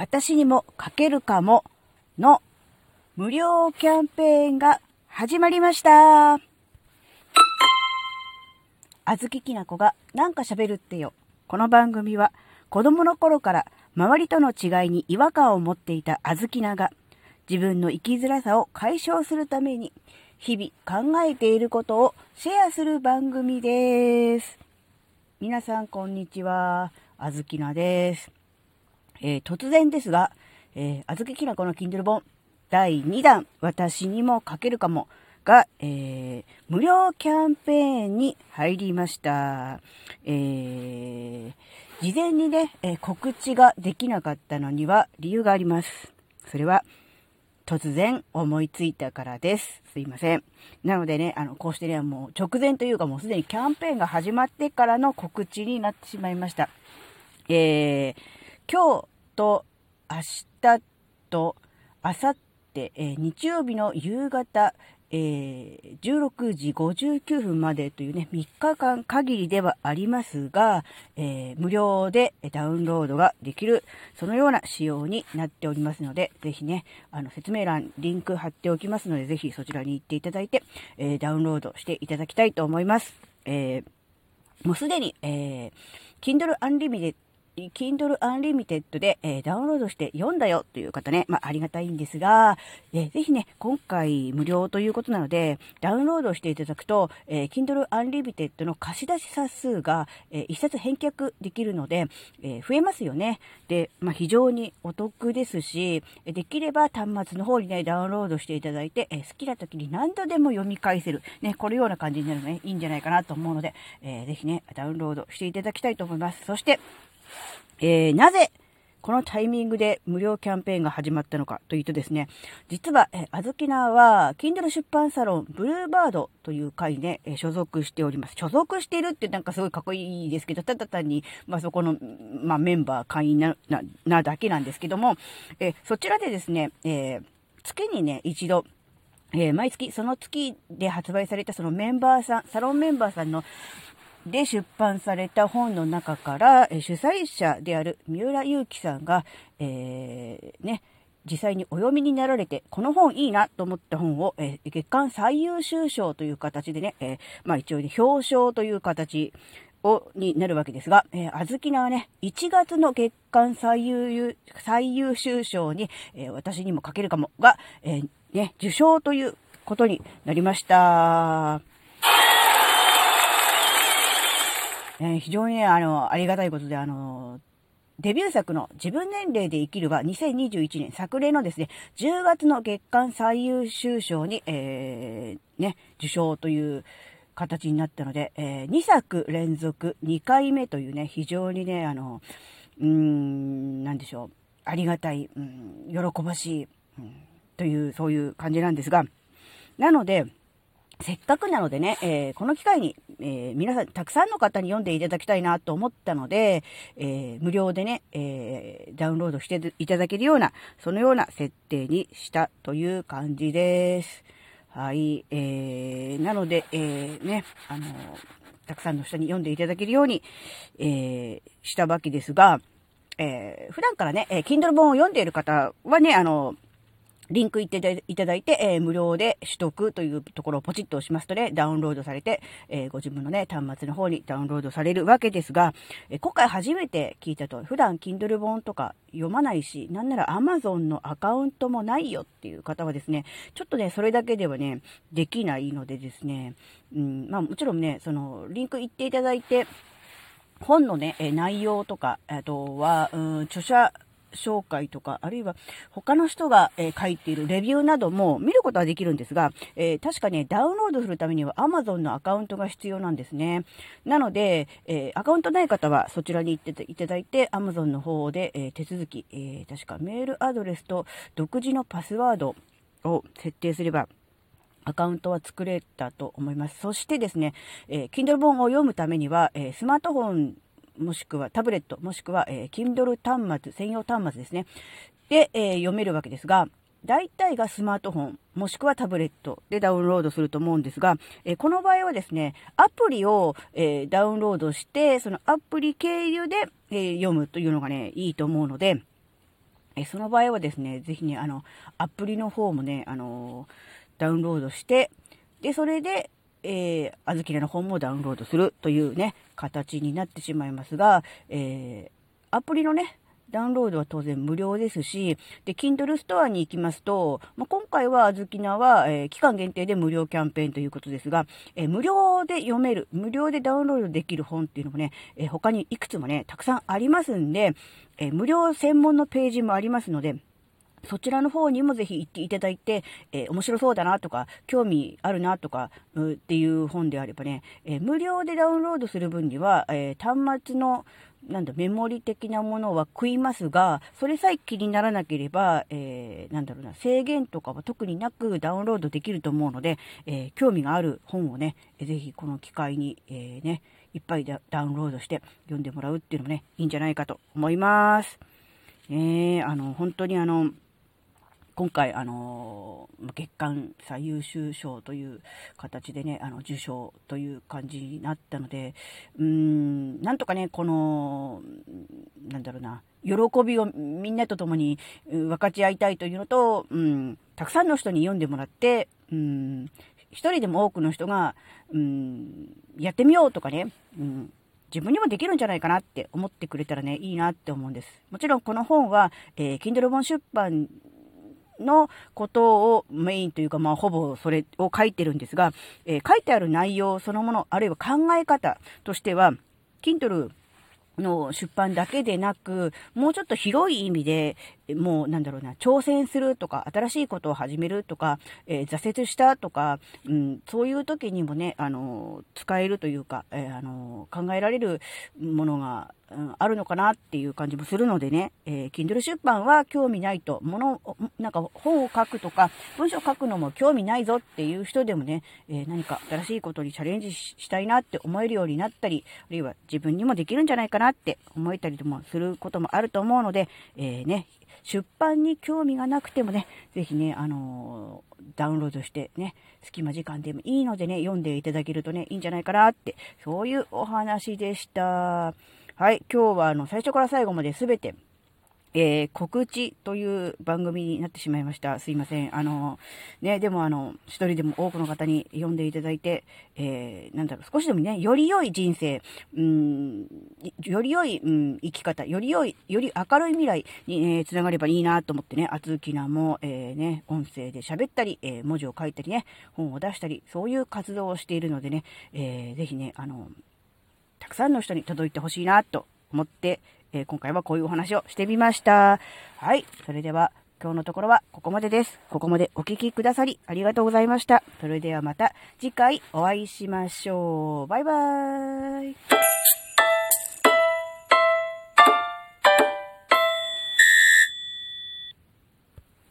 私にも書けるかもの無料キャンペーンが始まりました。あずききなこがなんか喋るってよ。この番組は子供の頃から周りとの違いに違和感を持っていたあずきなが自分の生きづらさを解消するために日々考えていることをシェアする番組です。皆さんこんにちは。あずきなです。えー、突然ですが、えー、あずききなこの Kindle 本第2弾、私にも書けるかもが、えー、無料キャンペーンに入りました。えー、事前にね、え告知ができなかったのには理由があります。それは、突然思いついたからです。すいません。なのでね、あの、こうしてね、もう直前というかもうすでにキャンペーンが始まってからの告知になってしまいました。えー、今日と明日と明後日、えー、日曜日の夕方、えー、16時59分までというね、3日間限りではありますが、えー、無料でダウンロードができる、そのような仕様になっておりますので、ぜひね、あの、説明欄、リンク貼っておきますので、ぜひそちらに行っていただいて、えー、ダウンロードしていただきたいと思います。えもうすでに、え Kindle Unlimited Kindle Unlimited で、えー、ダウンロードして読んだよという方ね、まあ、ありがたいんですが、えー、ぜひね、今回無料ということなので、ダウンロードしていただくと、えー、Kindle Unlimited の貸し出し冊数が、えー、一冊返却できるので、えー、増えますよね。で、まあ、非常にお得ですし、できれば端末の方にね、ダウンロードしていただいて、えー、好きな時に何度でも読み返せる。ね、このような感じになるのね、いいんじゃないかなと思うので、えー、ぜひね、ダウンロードしていただきたいと思います。そして、えー、なぜこのタイミングで無料キャンペーンが始まったのかというとですね、実は、えあずきなは、Kindle 出版サロン、ブルーバードという会にね、え所属しております。所属しているってなんかすごいかっこいいですけど、ただ単に、まあ、そこの、まあ、メンバー、会員な、な、なだけなんですけども、えそちらでですね、えー、月にね、一度、えー、毎月、その月で発売されたそのメンバーさん、サロンメンバーさんので出版された本の中から、え主催者である三浦祐樹さんが、えー、ね、実際にお読みになられて、この本いいなと思った本を、えー、月間最優秀賞という形でね、えー、まあ一応、ね、表彰という形を、になるわけですが、えー、あずきなはね、1月の月間最優最優秀賞に、えー、私にも書けるかもが、えー、ね、受賞ということになりました。えー、非常にね、あの、ありがたいことで、あの、デビュー作の自分年齢で生きるは2021年昨年のですね、10月の月間最優秀賞に、えー、ね、受賞という形になったので、えー、2作連続2回目というね、非常にね、あの、うーん、なんでしょう、ありがたい、うん、喜ばしい、うん、という、そういう感じなんですが、なので、せっかくなのでね、えー、この機会に、えー、皆さん、たくさんの方に読んでいただきたいなと思ったので、えー、無料でね、えダウンロードしていただけるような、そのような設定にしたという感じです。はい、えー、なので、えね、あのたくさんの人に読んでいただけるように、えしたわけですが、え普段からね、え Kindle 本を読んでいる方はね、あのリンクいっていただいて、えー、無料で取得というところをポチッと押しますとね、ダウンロードされて、えー、ご自分のね、端末の方にダウンロードされるわけですが、えー、今回初めて聞いたと、普段 Kindle 本とか読まないし、なんなら Amazon のアカウントもないよっていう方はですね、ちょっとね、それだけではね、できないのでですね、うん、まあもちろんね、その、リンク言っていただいて、本のね、内容とか、あとは、うん、著者紹介とか、あるいは他の人が、えー、書いているレビューなども見ることはできるんですが、えー、確かね、ダウンロードするためには Amazon のアカウントが必要なんですね。なので、えー、アカウントない方はそちらに行っていただいて、Amazon の方で、え手続き、えー確かメールアドレスと独自のパスワードを設定すれば、アカウントは作れたと思います。そしてですね、え Kindle 本を読むためには、えスマートフォンもしくはタブレット、もしくは、えー、Kindle 端末、専用端末ですね。で、えー、読めるわけですが、大体がスマートフォン、もしくはタブレットでダウンロードすると思うんですが、えー、この場合はですね、アプリを、えー、ダウンロードして、そのアプリ経由で、えー、読むというのがね、いいと思うので、えその場合はですね、ぜひね、あの、アプリの方もね、あのダウンロードして、で、それで、えー、あずきらの本もダウンロードするというね、形になってしまいますが、えー、アプリのね、ダウンロードは当然無料ですし、で、Kindle ストアに行きますと、まあ、今回はあずきなは、えー、期間限定で無料キャンペーンということですが、えー、無料で読める、無料でダウンロードできる本っていうのもね、えー、他にいくつもね、たくさんありますんで、え無料専門のページもありますので、そちらの方にもぜひ行っていただいて、えー、面白そうだなとか、興味あるなとか、うっていう本であればね、えー、無料でダウンロードする分には、えー、端末のなんだ、メモリ的なものは食いますが、それさえ気にならなければ、えー、なんだろうな、制限とかは特になくダウンロードできると思うので、え、興味がある本をね、ぜひこの機会に、え、ね、いっぱいダウンロードして読んでもらうっていうのもね、いいんじゃないかと思います。え、あの、本当にあの、今回、あの月間最優秀賞という形でね、あの、受賞という感じになったので、うん、なんとかね、この、なんだろうな、喜びをみんなと共に分かち合いたいというのと、うん、たくさんの人に読んでもらって、うん、一人でも多くの人が、うん、やってみようとかね、うん、自分にもできるんじゃないかなって思ってくれたらね、いいなって思うんです。もちろんこの本は、えー、Kindle 本出版のことをメインというか、まあ、ほぼそれを書いてるんですが、えー、書いてある内容そのもの、あるいは考え方としては、Kindle の出版だけでなく、もうちょっと広い意味で、もうなんだろうな、挑戦するとか、新しいことを始めるとか、えー、挫折したとか、うん、そういう時にもね、あの、使えるというか、えー、あの、考えられるものがうん、あるのかなっていう感じもするのでね、えー、Kindle 出版は興味ないと、もの、なんか本を書くとか、文章を書くのも興味ないぞっていう人でもね、えー、何か新しいことにチャレンジしたいなって思えるようになったり、あるいは自分にもできるんじゃないかなって思えたりともすることもあると思うので、えー、ね、出版に興味がなくてもね、ぜひね、あのー、ダウンロードしてね、隙間時間でもいいのでね、読んでいただけるとね、いいんじゃないかなって、そういうお話でした。はい、今日はあの、最初から最後まで全て、えー、告知という番組になってしまいました。すいません。あの、ね、でもあの、一人でも多くの方に読んでいただいて、えー、なんだろう、少しでもね、より良い人生、うん、より良い、うん、生き方、より良い、より明るい未来に、えー、つながればいいなと思ってね、あつきなも、えー、ね、音声で喋ったり、えー、文字を書いたりね、本を出したり、そういう活動をしているのでね、えー、ぜひね、あの、くさんの人に届いてほしいなと思って、えー、今回はこういうお話をしてみました。はい。それでは、今日のところはここまでです。ここまでお聴きくださりありがとうございました。それではまた次回お会いしましょう。バイバーイ。